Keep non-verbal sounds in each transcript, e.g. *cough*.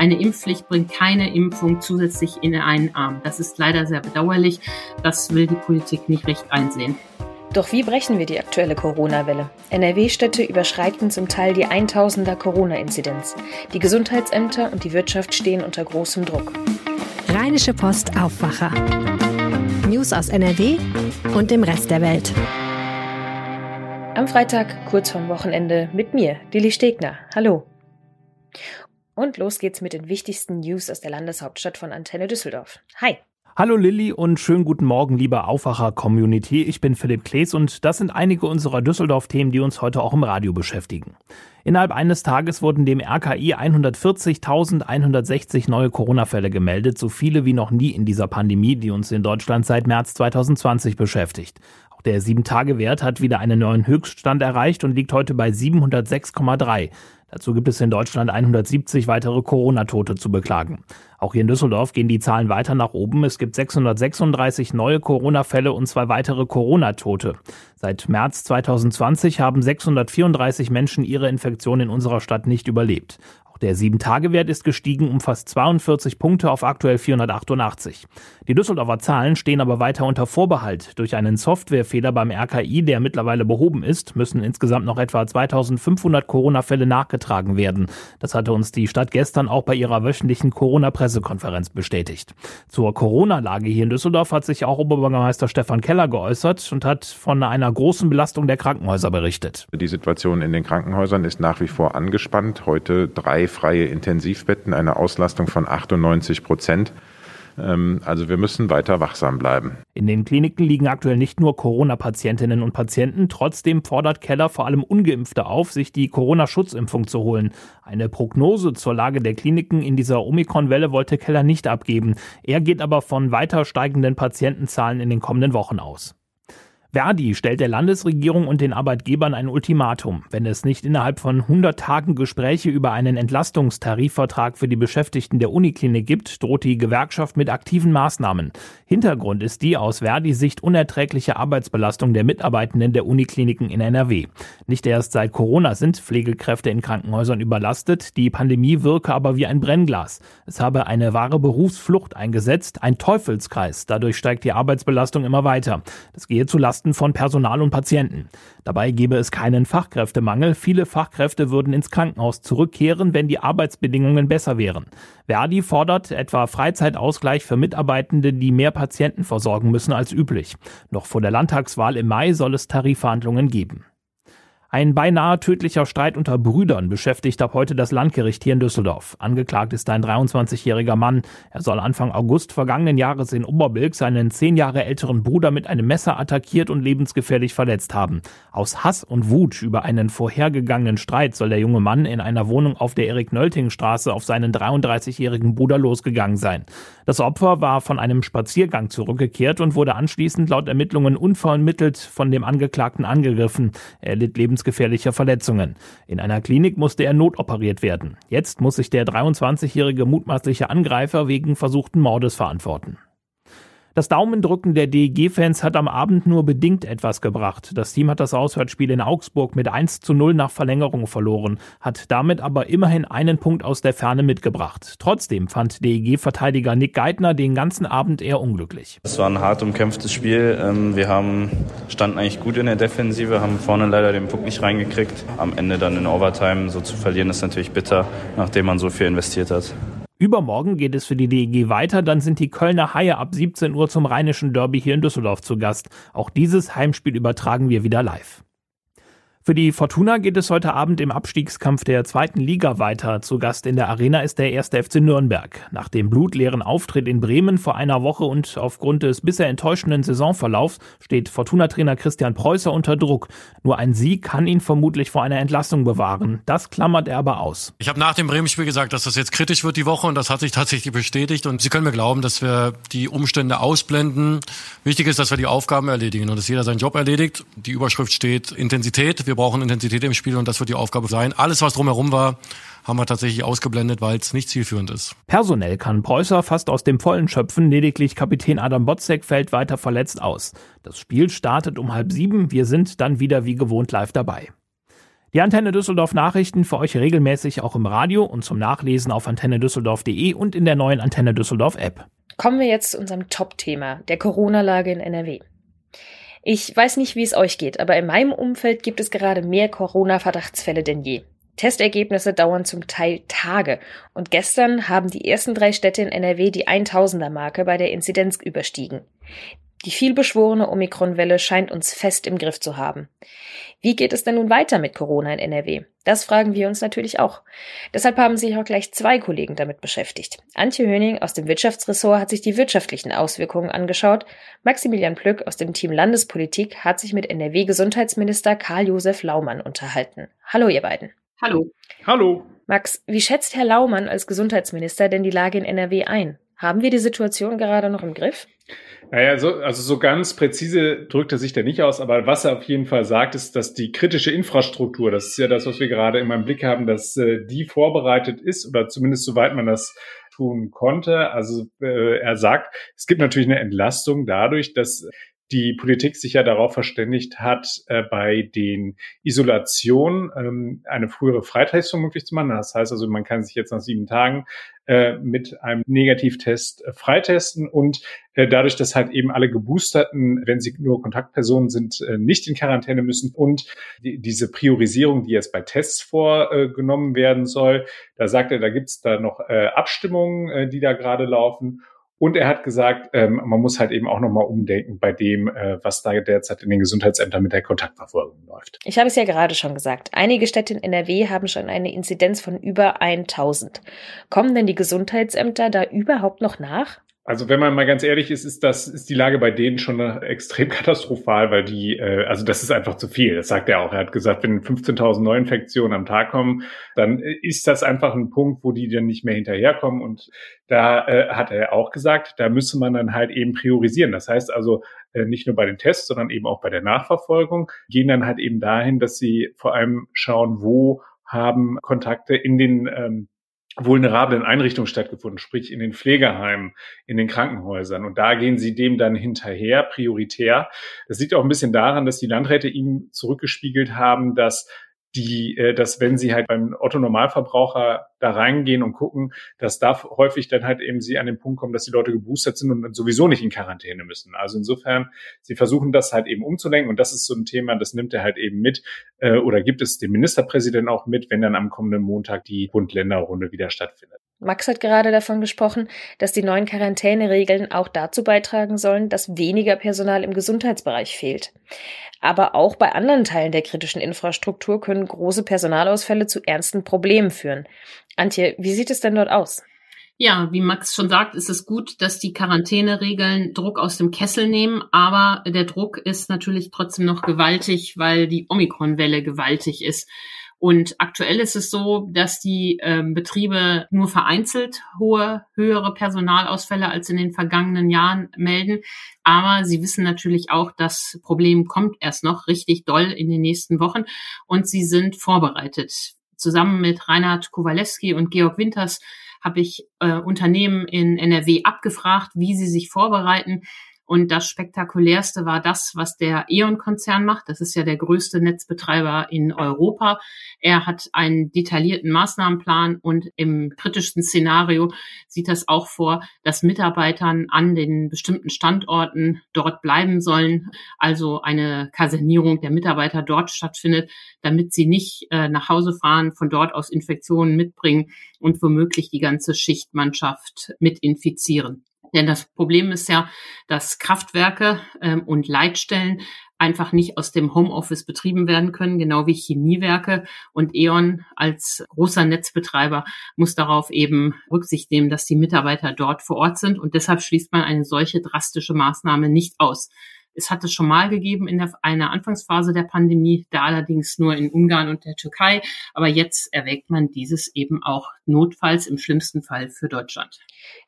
Eine Impfpflicht bringt keine Impfung zusätzlich in einen Arm. Das ist leider sehr bedauerlich. Das will die Politik nicht recht einsehen. Doch wie brechen wir die aktuelle Corona-Welle? NRW-Städte überschreiten zum Teil die 1000er Corona-Inzidenz. Die Gesundheitsämter und die Wirtschaft stehen unter großem Druck. Rheinische Post Aufwacher. News aus NRW und dem Rest der Welt. Am Freitag, kurz vorm Wochenende, mit mir, Lilly Stegner. Hallo. Und los geht's mit den wichtigsten News aus der Landeshauptstadt von Antenne Düsseldorf. Hi. Hallo Lilly und schönen guten Morgen, liebe Aufwacher-Community. Ich bin Philipp Klees und das sind einige unserer Düsseldorf-Themen, die uns heute auch im Radio beschäftigen. Innerhalb eines Tages wurden dem RKI 140.160 neue Corona-Fälle gemeldet, so viele wie noch nie in dieser Pandemie, die uns in Deutschland seit März 2020 beschäftigt. Der 7-Tage-Wert hat wieder einen neuen Höchststand erreicht und liegt heute bei 706,3. Dazu gibt es in Deutschland 170 weitere Corona-Tote zu beklagen. Auch hier in Düsseldorf gehen die Zahlen weiter nach oben. Es gibt 636 neue Corona-Fälle und zwei weitere Corona-Tote. Seit März 2020 haben 634 Menschen ihre Infektion in unserer Stadt nicht überlebt. Der 7-Tage-Wert ist gestiegen um fast 42 Punkte auf aktuell 488. Die Düsseldorfer Zahlen stehen aber weiter unter Vorbehalt. Durch einen Softwarefehler beim RKI, der mittlerweile behoben ist, müssen insgesamt noch etwa 2500 Corona-Fälle nachgetragen werden. Das hatte uns die Stadt gestern auch bei ihrer wöchentlichen Corona-Pressekonferenz bestätigt. Zur Corona-Lage hier in Düsseldorf hat sich auch Oberbürgermeister Stefan Keller geäußert und hat von einer großen Belastung der Krankenhäuser berichtet. Die Situation in den Krankenhäusern ist nach wie vor angespannt. Heute drei freie Intensivbetten, eine Auslastung von 98 Prozent. Ähm, also wir müssen weiter wachsam bleiben. In den Kliniken liegen aktuell nicht nur Corona-Patientinnen und Patienten. Trotzdem fordert Keller vor allem ungeimpfte auf, sich die Corona-Schutzimpfung zu holen. Eine Prognose zur Lage der Kliniken in dieser Omikron-Welle wollte Keller nicht abgeben. Er geht aber von weiter steigenden Patientenzahlen in den kommenden Wochen aus. Verdi stellt der Landesregierung und den Arbeitgebern ein Ultimatum. Wenn es nicht innerhalb von 100 Tagen Gespräche über einen Entlastungstarifvertrag für die Beschäftigten der Uniklinik gibt, droht die Gewerkschaft mit aktiven Maßnahmen. Hintergrund ist die aus Verdi-Sicht unerträgliche Arbeitsbelastung der Mitarbeitenden der Unikliniken in NRW. Nicht erst seit Corona sind Pflegekräfte in Krankenhäusern überlastet, die Pandemie wirke aber wie ein Brennglas. Es habe eine wahre Berufsflucht eingesetzt, ein Teufelskreis. Dadurch steigt die Arbeitsbelastung immer weiter. Das gehe zu von Personal und Patienten. Dabei gebe es keinen Fachkräftemangel. Viele Fachkräfte würden ins Krankenhaus zurückkehren, wenn die Arbeitsbedingungen besser wären. Verdi fordert etwa Freizeitausgleich für Mitarbeitende, die mehr Patienten versorgen müssen als üblich. Noch vor der Landtagswahl im Mai soll es Tarifverhandlungen geben. Ein beinahe tödlicher Streit unter Brüdern beschäftigt ab heute das Landgericht hier in Düsseldorf. Angeklagt ist ein 23-jähriger Mann. Er soll Anfang August vergangenen Jahres in Oberbilk seinen zehn Jahre älteren Bruder mit einem Messer attackiert und lebensgefährlich verletzt haben. Aus Hass und Wut über einen vorhergegangenen Streit soll der junge Mann in einer Wohnung auf der Erik-Nölting-Straße auf seinen 33-jährigen Bruder losgegangen sein. Das Opfer war von einem Spaziergang zurückgekehrt und wurde anschließend laut Ermittlungen unvermittelt von dem Angeklagten angegriffen. Er litt lebens lebensgefährlicher Verletzungen. In einer Klinik musste er notoperiert werden. Jetzt muss sich der 23-jährige mutmaßliche Angreifer wegen versuchten Mordes verantworten. Das Daumendrücken der DEG-Fans hat am Abend nur bedingt etwas gebracht. Das Team hat das Auswärtsspiel in Augsburg mit 1 zu 0 nach Verlängerung verloren, hat damit aber immerhin einen Punkt aus der Ferne mitgebracht. Trotzdem fand DEG-Verteidiger Nick Geithner den ganzen Abend eher unglücklich. Es war ein hart umkämpftes Spiel. Ähm, wir haben, standen eigentlich gut in der Defensive, haben vorne leider den Puck nicht reingekriegt. Am Ende dann in Overtime so zu verlieren, ist natürlich bitter, nachdem man so viel investiert hat. Übermorgen geht es für die DEG weiter, dann sind die Kölner Haie ab 17 Uhr zum Rheinischen Derby hier in Düsseldorf zu Gast. Auch dieses Heimspiel übertragen wir wieder live. Für die Fortuna geht es heute Abend im Abstiegskampf der zweiten Liga weiter. Zu Gast in der Arena ist der erste FC Nürnberg. Nach dem blutleeren Auftritt in Bremen vor einer Woche und aufgrund des bisher enttäuschenden Saisonverlaufs steht Fortuna-Trainer Christian Preußer unter Druck. Nur ein Sieg kann ihn vermutlich vor einer Entlassung bewahren. Das klammert er aber aus. Ich habe nach dem Bremen-Spiel gesagt, dass das jetzt kritisch wird die Woche und das hat sich tatsächlich bestätigt. Und Sie können mir glauben, dass wir die Umstände ausblenden. Wichtig ist, dass wir die Aufgaben erledigen und dass jeder seinen Job erledigt. Die Überschrift steht Intensität. Wir brauchen Intensität im Spiel und das wird die Aufgabe sein. Alles, was drumherum war, haben wir tatsächlich ausgeblendet, weil es nicht zielführend ist. Personell kann Preußer fast aus dem Vollen schöpfen. Lediglich Kapitän Adam Botzek fällt weiter verletzt aus. Das Spiel startet um halb sieben. Wir sind dann wieder wie gewohnt live dabei. Die Antenne Düsseldorf Nachrichten für euch regelmäßig auch im Radio und zum Nachlesen auf antennedüsseldorf.de und in der neuen Antenne Düsseldorf App. Kommen wir jetzt zu unserem Top-Thema, der Corona-Lage in NRW. Ich weiß nicht, wie es euch geht, aber in meinem Umfeld gibt es gerade mehr Corona-Verdachtsfälle denn je. Testergebnisse dauern zum Teil Tage. Und gestern haben die ersten drei Städte in NRW die 1000er-Marke bei der Inzidenz überstiegen. Die vielbeschworene Omikron-Welle scheint uns fest im Griff zu haben. Wie geht es denn nun weiter mit Corona in NRW? Das fragen wir uns natürlich auch. Deshalb haben sich auch gleich zwei Kollegen damit beschäftigt. Antje Höning aus dem Wirtschaftsressort hat sich die wirtschaftlichen Auswirkungen angeschaut. Maximilian Plück aus dem Team Landespolitik hat sich mit NRW-Gesundheitsminister Karl-Josef Laumann unterhalten. Hallo, ihr beiden. Hallo. Hallo. Max, wie schätzt Herr Laumann als Gesundheitsminister denn die Lage in NRW ein? Haben wir die Situation gerade noch im Griff? Naja, so, also so ganz präzise drückt er sich da nicht aus, aber was er auf jeden Fall sagt, ist, dass die kritische Infrastruktur, das ist ja das, was wir gerade immer im Blick haben, dass äh, die vorbereitet ist oder zumindest soweit man das tun konnte. Also äh, er sagt, es gibt natürlich eine Entlastung dadurch, dass die Politik sich ja darauf verständigt hat, äh, bei den Isolationen ähm, eine frühere Freitestung möglich zu machen. Das heißt also, man kann sich jetzt nach sieben Tagen äh, mit einem Negativtest äh, freitesten und äh, dadurch, dass halt eben alle Geboosterten, wenn sie nur Kontaktpersonen sind, äh, nicht in Quarantäne müssen und die, diese Priorisierung, die jetzt bei Tests vorgenommen werden soll, da sagt er, da gibt's da noch äh, Abstimmungen, die da gerade laufen und er hat gesagt, ähm, man muss halt eben auch nochmal umdenken bei dem, äh, was da derzeit in den Gesundheitsämtern mit der Kontaktverfolgung läuft. Ich habe es ja gerade schon gesagt. Einige Städte in NRW haben schon eine Inzidenz von über 1000. Kommen denn die Gesundheitsämter da überhaupt noch nach? Also wenn man mal ganz ehrlich ist, ist das ist die Lage bei denen schon extrem *laughs* katastrophal, weil die äh, also das ist einfach zu viel. Das sagt er auch. Er hat gesagt, wenn 15.000 Neuinfektionen am Tag kommen, dann ist das einfach ein Punkt, wo die dann nicht mehr hinterherkommen. Und da äh, hat er auch gesagt, da müsse man dann halt eben priorisieren. Das heißt also äh, nicht nur bei den Tests, sondern eben auch bei der Nachverfolgung gehen dann halt eben dahin, dass sie vor allem schauen, wo haben Kontakte in den ähm, vulnerablen Einrichtungen stattgefunden, sprich in den Pflegeheimen, in den Krankenhäusern. Und da gehen sie dem dann hinterher, prioritär. Das liegt auch ein bisschen daran, dass die Landräte ihm zurückgespiegelt haben, dass die, äh, dass wenn sie halt beim Otto Normalverbraucher da reingehen und gucken, dass da häufig dann halt eben sie an den Punkt kommen, dass die Leute geboostert sind und sowieso nicht in Quarantäne müssen. Also insofern, sie versuchen das halt eben umzulenken und das ist so ein Thema, das nimmt er halt eben mit äh, oder gibt es dem Ministerpräsidenten auch mit, wenn dann am kommenden Montag die Bund-Länder-Runde wieder stattfindet. Max hat gerade davon gesprochen, dass die neuen Quarantäneregeln auch dazu beitragen sollen, dass weniger Personal im Gesundheitsbereich fehlt. Aber auch bei anderen Teilen der kritischen Infrastruktur können große Personalausfälle zu ernsten Problemen führen. Antje, wie sieht es denn dort aus? Ja, wie Max schon sagt, ist es gut, dass die Quarantäneregeln Druck aus dem Kessel nehmen, aber der Druck ist natürlich trotzdem noch gewaltig, weil die Omikron-Welle gewaltig ist. Und aktuell ist es so, dass die äh, Betriebe nur vereinzelt hohe, höhere Personalausfälle als in den vergangenen Jahren melden. Aber sie wissen natürlich auch, das Problem kommt erst noch richtig doll in den nächsten Wochen und sie sind vorbereitet. Zusammen mit Reinhard Kowalewski und Georg Winters habe ich äh, Unternehmen in NRW abgefragt, wie sie sich vorbereiten. Und das spektakulärste war das, was der E.ON-Konzern macht. Das ist ja der größte Netzbetreiber in Europa. Er hat einen detaillierten Maßnahmenplan und im kritischsten Szenario sieht das auch vor, dass Mitarbeitern an den bestimmten Standorten dort bleiben sollen. Also eine Kasernierung der Mitarbeiter dort stattfindet, damit sie nicht äh, nach Hause fahren, von dort aus Infektionen mitbringen und womöglich die ganze Schichtmannschaft mit infizieren. Denn das Problem ist ja, dass Kraftwerke ähm, und Leitstellen einfach nicht aus dem Homeoffice betrieben werden können, genau wie Chemiewerke. Und E.ON als großer Netzbetreiber muss darauf eben Rücksicht nehmen, dass die Mitarbeiter dort vor Ort sind. Und deshalb schließt man eine solche drastische Maßnahme nicht aus. Es hat es schon mal gegeben in der, einer Anfangsphase der Pandemie, da allerdings nur in Ungarn und der Türkei. Aber jetzt erwägt man dieses eben auch notfalls im schlimmsten Fall für Deutschland.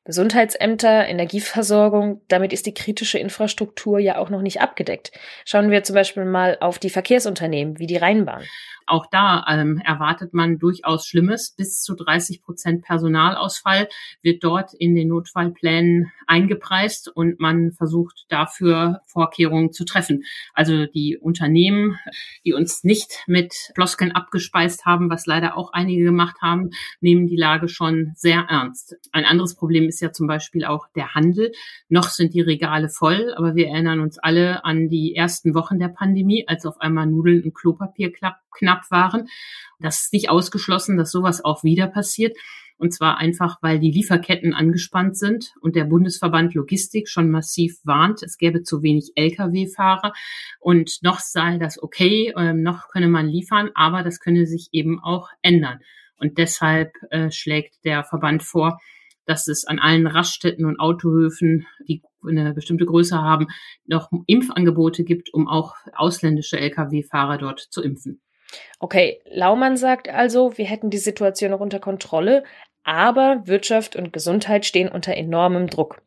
Gesundheitsämter, Energieversorgung, damit ist die kritische Infrastruktur ja auch noch nicht abgedeckt. Schauen wir zum Beispiel mal auf die Verkehrsunternehmen wie die Rheinbahn. Auch da ähm, erwartet man durchaus Schlimmes. Bis zu 30 Prozent Personalausfall wird dort in den Notfallplänen eingepreist und man versucht dafür Vorkehrungen zu treffen. Also die Unternehmen, die uns nicht mit Floskeln abgespeist haben, was leider auch einige gemacht haben, nehmen die Lage schon sehr ernst. Ein anderes Problem ist ja zum Beispiel auch der Handel. Noch sind die Regale voll, aber wir erinnern uns alle an die ersten Wochen der Pandemie, als auf einmal Nudeln und Klopapier knapp waren. Das ist nicht ausgeschlossen, dass sowas auch wieder passiert. Und zwar einfach, weil die Lieferketten angespannt sind und der Bundesverband Logistik schon massiv warnt, es gäbe zu wenig Lkw-Fahrer und noch sei das okay, äh, noch könne man liefern, aber das könne sich eben auch ändern. Und deshalb äh, schlägt der Verband vor, dass es an allen Raststätten und Autohöfen, die eine bestimmte Größe haben, noch Impfangebote gibt, um auch ausländische Lkw-Fahrer dort zu impfen. Okay, Laumann sagt also, wir hätten die Situation noch unter Kontrolle, aber Wirtschaft und Gesundheit stehen unter enormem Druck.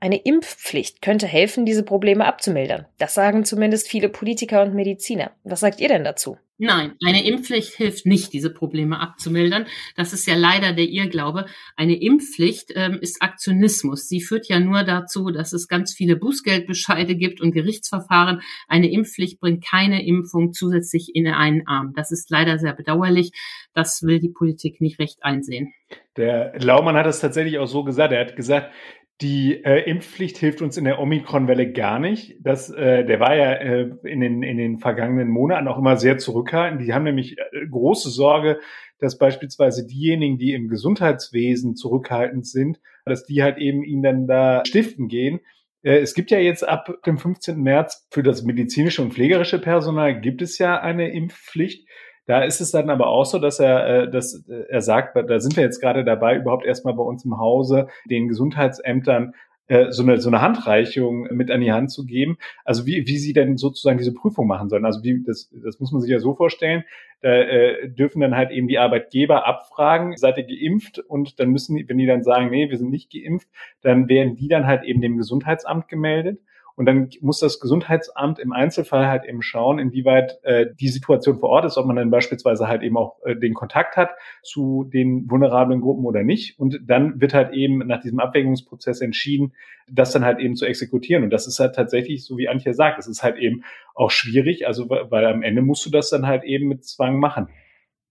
Eine Impfpflicht könnte helfen, diese Probleme abzumildern. Das sagen zumindest viele Politiker und Mediziner. Was sagt ihr denn dazu? Nein, eine Impfpflicht hilft nicht, diese Probleme abzumildern. Das ist ja leider der Irrglaube. Eine Impfpflicht ähm, ist Aktionismus. Sie führt ja nur dazu, dass es ganz viele Bußgeldbescheide gibt und Gerichtsverfahren. Eine Impfpflicht bringt keine Impfung zusätzlich in einen Arm. Das ist leider sehr bedauerlich. Das will die Politik nicht recht einsehen. Der Laumann hat es tatsächlich auch so gesagt. Er hat gesagt, die äh, Impfpflicht hilft uns in der Omikron-Welle gar nicht. Das, äh, der war ja äh, in, den, in den vergangenen Monaten auch immer sehr zurückhaltend. Die haben nämlich äh, große Sorge, dass beispielsweise diejenigen, die im Gesundheitswesen zurückhaltend sind, dass die halt eben ihnen dann da stiften gehen. Äh, es gibt ja jetzt ab dem 15. März für das medizinische und pflegerische Personal gibt es ja eine Impfpflicht. Da ist es dann aber auch so, dass er, äh, dass äh, er sagt, da sind wir jetzt gerade dabei, überhaupt erstmal bei uns im Hause den Gesundheitsämtern äh, so eine, so eine Handreichung mit an die Hand zu geben. Also wie, wie sie denn sozusagen diese Prüfung machen sollen. Also wie, das, das muss man sich ja so vorstellen. Da äh, dürfen dann halt eben die Arbeitgeber abfragen, seid ihr geimpft? Und dann müssen die, wenn die dann sagen, nee, wir sind nicht geimpft, dann werden die dann halt eben dem Gesundheitsamt gemeldet. Und dann muss das Gesundheitsamt im Einzelfall halt eben schauen, inwieweit äh, die Situation vor Ort ist, ob man dann beispielsweise halt eben auch äh, den Kontakt hat zu den vulnerablen Gruppen oder nicht. Und dann wird halt eben nach diesem Abwägungsprozess entschieden, das dann halt eben zu exekutieren. Und das ist halt tatsächlich, so wie Antje sagt, es ist halt eben auch schwierig, also weil am Ende musst du das dann halt eben mit Zwang machen.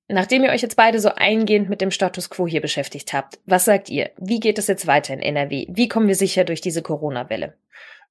Nachdem ihr euch jetzt beide so eingehend mit dem Status quo hier beschäftigt habt, was sagt ihr? Wie geht es jetzt weiter in NRW? Wie kommen wir sicher durch diese Corona-Welle?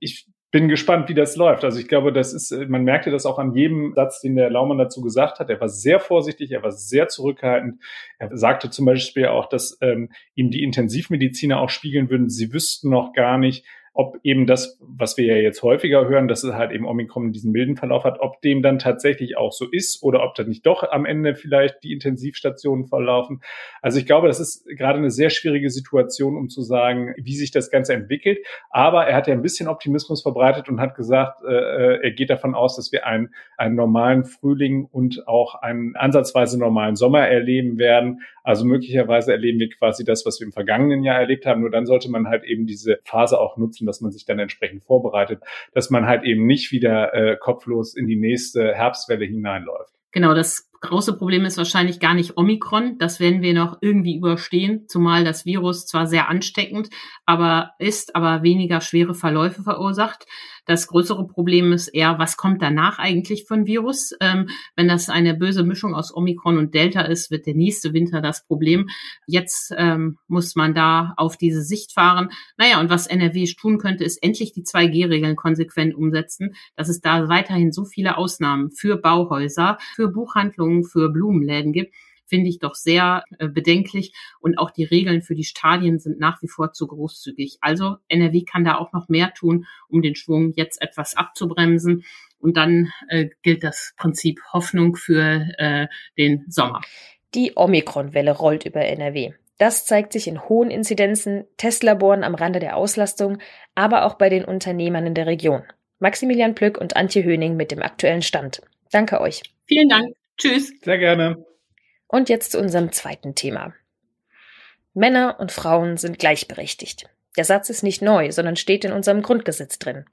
Ich bin gespannt, wie das läuft. Also ich glaube, das ist, man merkte das auch an jedem Satz, den der Laumann dazu gesagt hat. Er war sehr vorsichtig, er war sehr zurückhaltend. Er sagte zum Beispiel auch, dass ähm, ihm die Intensivmediziner auch spiegeln würden, sie wüssten noch gar nicht, ob eben das, was wir ja jetzt häufiger hören, dass es halt eben Omikron diesen milden Verlauf hat, ob dem dann tatsächlich auch so ist oder ob dann nicht doch am Ende vielleicht die Intensivstationen verlaufen. Also ich glaube, das ist gerade eine sehr schwierige Situation, um zu sagen, wie sich das Ganze entwickelt. Aber er hat ja ein bisschen Optimismus verbreitet und hat gesagt, äh, äh er geht davon aus, dass wir einen, einen normalen Frühling und auch einen ansatzweise normalen Sommer erleben werden. Also möglicherweise erleben wir quasi das, was wir im vergangenen Jahr erlebt haben. Nur dann sollte man halt eben diese Phase auch nutzen, dass man sich dann entsprechend vorbereitet, dass man halt eben nicht wieder äh, kopflos in die nächste Herbstwelle hineinläuft. Genau, das große Problem ist wahrscheinlich gar nicht Omikron. Das werden wir noch irgendwie überstehen, zumal das Virus zwar sehr ansteckend, aber ist, aber weniger schwere Verläufe verursacht. Das größere Problem ist eher, was kommt danach eigentlich von Virus? Ähm, wenn das eine böse Mischung aus Omikron und Delta ist, wird der nächste Winter das Problem. Jetzt ähm, muss man da auf diese Sicht fahren. Naja, und was NRW tun könnte, ist endlich die 2G-Regeln konsequent umsetzen, dass es da weiterhin so viele Ausnahmen für Bauhäuser, für Buchhandlungen, für Blumenläden gibt finde ich doch sehr äh, bedenklich. Und auch die Regeln für die Stadien sind nach wie vor zu großzügig. Also NRW kann da auch noch mehr tun, um den Schwung jetzt etwas abzubremsen. Und dann äh, gilt das Prinzip Hoffnung für äh, den Sommer. Die Omikron-Welle rollt über NRW. Das zeigt sich in hohen Inzidenzen, Testlaboren am Rande der Auslastung, aber auch bei den Unternehmern in der Region. Maximilian Plück und Antje Höning mit dem aktuellen Stand. Danke euch. Vielen Dank. Tschüss. Sehr gerne. Und jetzt zu unserem zweiten Thema. Männer und Frauen sind gleichberechtigt. Der Satz ist nicht neu, sondern steht in unserem Grundgesetz drin.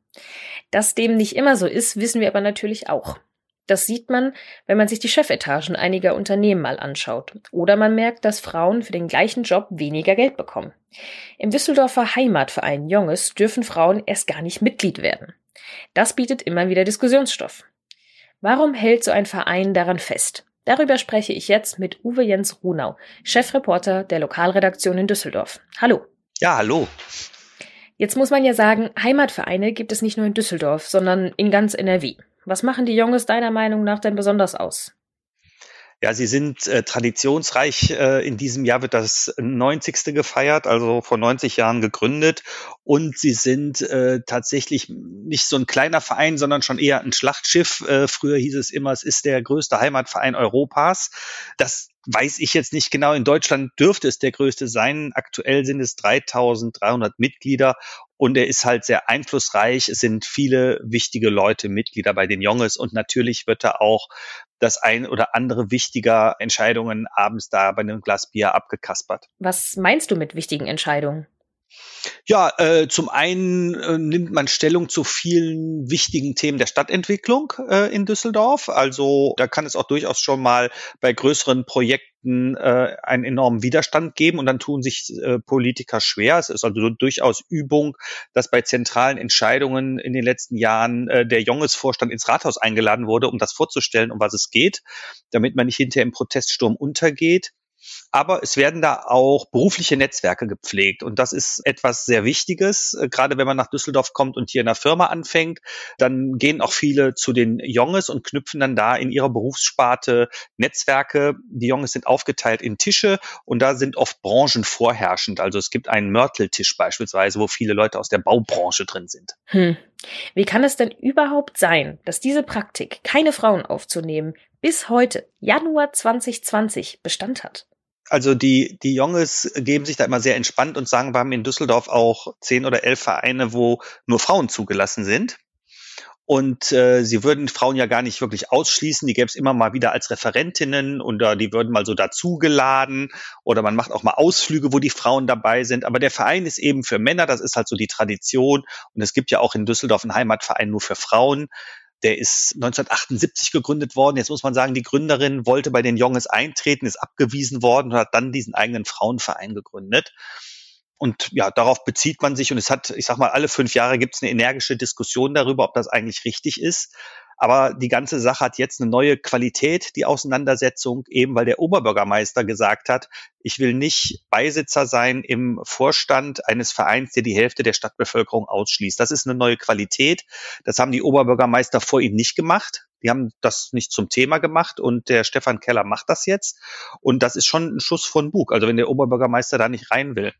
Dass dem nicht immer so ist, wissen wir aber natürlich auch. Das sieht man, wenn man sich die Chefetagen einiger Unternehmen mal anschaut. Oder man merkt, dass Frauen für den gleichen Job weniger Geld bekommen. Im Düsseldorfer Heimatverein Jonges dürfen Frauen erst gar nicht Mitglied werden. Das bietet immer wieder Diskussionsstoff. Warum hält so ein Verein daran fest? Darüber spreche ich jetzt mit Uwe Jens Runau, Chefreporter der Lokalredaktion in Düsseldorf. Hallo. Ja, hallo. Jetzt muss man ja sagen, Heimatvereine gibt es nicht nur in Düsseldorf, sondern in ganz NRW. Was machen die Jungs deiner Meinung nach denn besonders aus? Ja, sie sind äh, traditionsreich. Äh, in diesem Jahr wird das 90. gefeiert, also vor 90 Jahren gegründet. Und sie sind äh, tatsächlich nicht so ein kleiner Verein, sondern schon eher ein Schlachtschiff. Äh, früher hieß es immer, es ist der größte Heimatverein Europas. Das weiß ich jetzt nicht genau. In Deutschland dürfte es der größte sein. Aktuell sind es 3300 Mitglieder und er ist halt sehr einflussreich. Es sind viele wichtige Leute Mitglieder bei den Jonges und natürlich wird er auch das ein oder andere wichtiger Entscheidungen abends da bei einem Glas Bier abgekaspert. Was meinst du mit wichtigen Entscheidungen? Ja, äh, zum einen äh, nimmt man Stellung zu vielen wichtigen Themen der Stadtentwicklung äh, in Düsseldorf. Also da kann es auch durchaus schon mal bei größeren Projekten äh, einen enormen Widerstand geben und dann tun sich äh, Politiker schwer. Es ist also durchaus Übung, dass bei zentralen Entscheidungen in den letzten Jahren äh, der Jonges-Vorstand ins Rathaus eingeladen wurde, um das vorzustellen, um was es geht, damit man nicht hinterher im Proteststurm untergeht aber es werden da auch berufliche Netzwerke gepflegt und das ist etwas sehr Wichtiges. Äh, gerade wenn man nach Düsseldorf kommt und hier in der Firma anfängt, dann gehen auch viele zu den Jonges und knüpfen dann da in ihrer Berufssparte Netzwerke. Die Jonges sind aufgeteilt in Tische und da sind oft Branchen vorherrschend. Also es gibt einen Mörteltisch beispielsweise, wo viele Leute aus der Baubranche drin sind. Hm. Wie kann es denn überhaupt sein, dass diese Praktik, keine Frauen aufzunehmen, bis heute, Januar 2020, Bestand hat? Also die, die Junges geben sich da immer sehr entspannt und sagen, wir haben in Düsseldorf auch zehn oder elf Vereine, wo nur Frauen zugelassen sind. Und äh, sie würden Frauen ja gar nicht wirklich ausschließen. Die gäbe es immer mal wieder als Referentinnen oder die würden mal so dazugeladen oder man macht auch mal Ausflüge, wo die Frauen dabei sind. Aber der Verein ist eben für Männer, das ist halt so die Tradition. Und es gibt ja auch in Düsseldorf einen Heimatverein nur für Frauen. Der ist 1978 gegründet worden. Jetzt muss man sagen, die Gründerin wollte bei den Jonges eintreten, ist abgewiesen worden und hat dann diesen eigenen Frauenverein gegründet. Und ja, darauf bezieht man sich und es hat, ich sag mal, alle fünf Jahre gibt es eine energische Diskussion darüber, ob das eigentlich richtig ist. Aber die ganze Sache hat jetzt eine neue Qualität, die Auseinandersetzung, eben weil der Oberbürgermeister gesagt hat, ich will nicht Beisitzer sein im Vorstand eines Vereins, der die Hälfte der Stadtbevölkerung ausschließt. Das ist eine neue Qualität. Das haben die Oberbürgermeister vor ihm nicht gemacht. Die haben das nicht zum Thema gemacht und der Stefan Keller macht das jetzt. Und das ist schon ein Schuss von Bug. Also wenn der Oberbürgermeister da nicht rein will.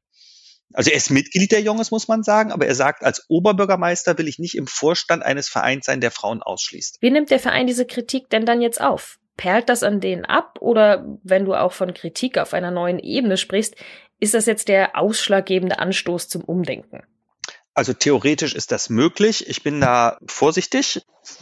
Also er ist Mitglied der Junges, muss man sagen, aber er sagt, als Oberbürgermeister will ich nicht im Vorstand eines Vereins sein, der Frauen ausschließt. Wie nimmt der Verein diese Kritik denn dann jetzt auf? Perlt das an denen ab? Oder wenn du auch von Kritik auf einer neuen Ebene sprichst, ist das jetzt der ausschlaggebende Anstoß zum Umdenken? Also theoretisch ist das möglich. Ich bin da vorsichtig.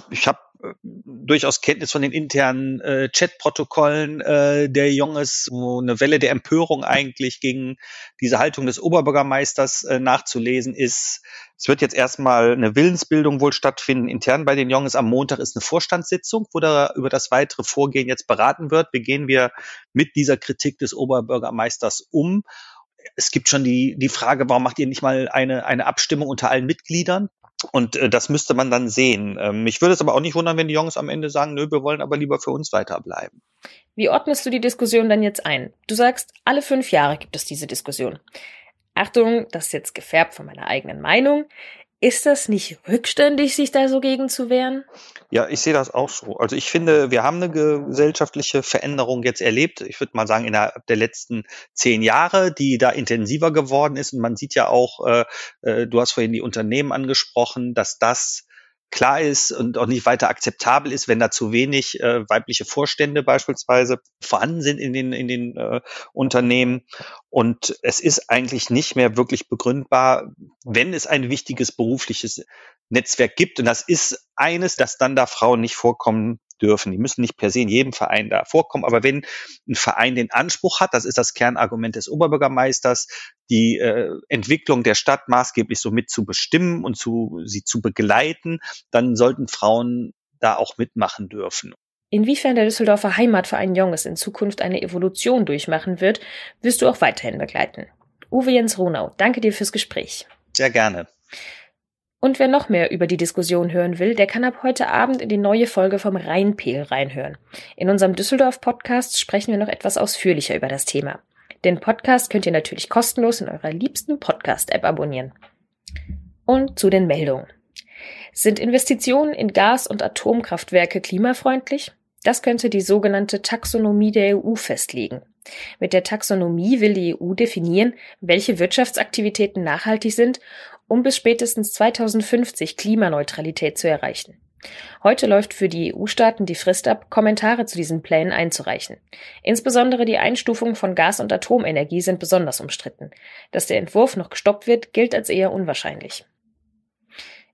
Ich habe durchaus Kenntnis von den internen äh, Chatprotokollen äh, der Junges, wo eine Welle der Empörung eigentlich gegen diese Haltung des Oberbürgermeisters äh, nachzulesen ist. Es wird jetzt erstmal eine Willensbildung wohl stattfinden intern bei den Junges. Am Montag ist eine Vorstandssitzung, wo da über das weitere Vorgehen jetzt beraten wird. Wie gehen wir mit dieser Kritik des Oberbürgermeisters um? es gibt schon die, die Frage, warum macht ihr nicht mal eine, eine Abstimmung unter allen Mitgliedern? Und äh, das müsste man dann sehen. Ähm, mich würde es aber auch nicht wundern, wenn die Jungs am Ende sagen, nö, wir wollen aber lieber für uns weiterbleiben. Wie ordnest du die Diskussion dann jetzt ein? Du sagst, alle fünf Jahre gibt es diese Diskussion. Achtung, das ist jetzt gefärbt von meiner eigenen Meinung. Ist das nicht rückständig, sich da so gegen zu wehren? Ja, ich sehe das auch so. Also ich finde, wir haben eine gesellschaftliche Veränderung jetzt erlebt. Ich würde mal sagen, innerhalb der letzten zehn Jahre, die da intensiver geworden ist. Und man sieht ja auch, äh, äh du hast vorhin die Unternehmen angesprochen, dass das klar ist und auch nicht weiter akzeptabel ist, wenn da zu wenig äh, weibliche Vorstände beispielsweise vorhanden sind in den, in den äh, Unternehmen. Und es ist eigentlich nicht mehr wirklich begründbar, wenn es ein wichtiges berufliches Netzwerk gibt. Und das ist eines, dass dann da Frauen nicht vorkommen dürfen. Die müssen nicht per se in jedem Verein da vorkommen, aber wenn ein Verein den Anspruch hat, das ist das Kernargument des Oberbürgermeisters, die äh, Entwicklung der Stadt maßgeblich so mit zu bestimmen und zu, sie zu begleiten, dann sollten Frauen da auch mitmachen dürfen. Inwiefern der Düsseldorfer Heimatverein Jonges in Zukunft eine Evolution durchmachen wird, wirst du auch weiterhin begleiten. Uwe Jens Ronau, danke dir fürs Gespräch. Sehr gerne. Und wer noch mehr über die Diskussion hören will, der kann ab heute Abend in die neue Folge vom Rheinpegel reinhören. In unserem Düsseldorf-Podcast sprechen wir noch etwas ausführlicher über das Thema. Den Podcast könnt ihr natürlich kostenlos in eurer liebsten Podcast-App abonnieren. Und zu den Meldungen. Sind Investitionen in Gas- und Atomkraftwerke klimafreundlich? Das könnte die sogenannte Taxonomie der EU festlegen. Mit der Taxonomie will die EU definieren, welche Wirtschaftsaktivitäten nachhaltig sind, um bis spätestens 2050 Klimaneutralität zu erreichen. Heute läuft für die EU-Staaten die Frist ab, Kommentare zu diesen Plänen einzureichen. Insbesondere die Einstufung von Gas- und Atomenergie sind besonders umstritten. Dass der Entwurf noch gestoppt wird, gilt als eher unwahrscheinlich.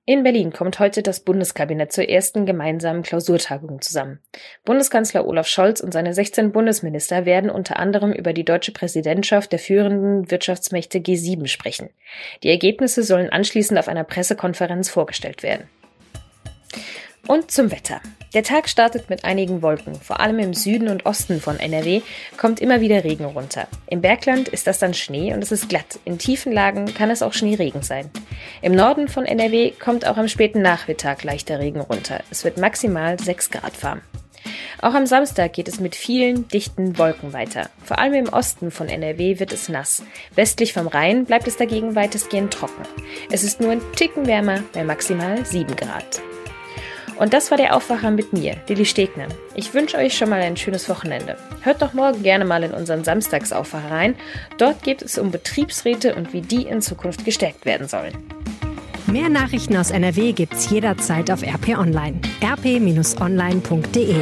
In Berlin kommt heute das Bundeskabinett zur ersten gemeinsamen Klausurtagung zusammen. Bundeskanzler Olaf Scholz und seine 16 Bundesminister werden unter anderem über die deutsche Präsidentschaft der führenden Wirtschaftsmächte G7 sprechen. Die Ergebnisse sollen anschließend auf einer Pressekonferenz vorgestellt werden. Und zum Wetter. Der Tag startet mit einigen Wolken. Vor allem im Süden und Osten von NRW kommt immer wieder Regen runter. Im Bergland ist das dann Schnee und es ist glatt. In tiefen Lagen kann es auch Schneeregen sein. Im Norden von NRW kommt auch am späten Nachmittag leichter Regen runter. Es wird maximal 6 Grad warm. Auch am Samstag geht es mit vielen dichten Wolken weiter. Vor allem im Osten von NRW wird es nass. Westlich vom Rhein bleibt es dagegen weitestgehend trocken. Es ist nur ein Ticken wärmer bei maximal 7 Grad. Und das war der Aufwacher mit mir, Lilly Stegner. Ich wünsche euch schon mal ein schönes Wochenende. Hört doch morgen gerne mal in unseren Samstagsaufwacher rein. Dort geht es um Betriebsräte und wie die in Zukunft gestärkt werden sollen. Mehr Nachrichten aus NRW gibt's jederzeit auf RP Online. rp-online.de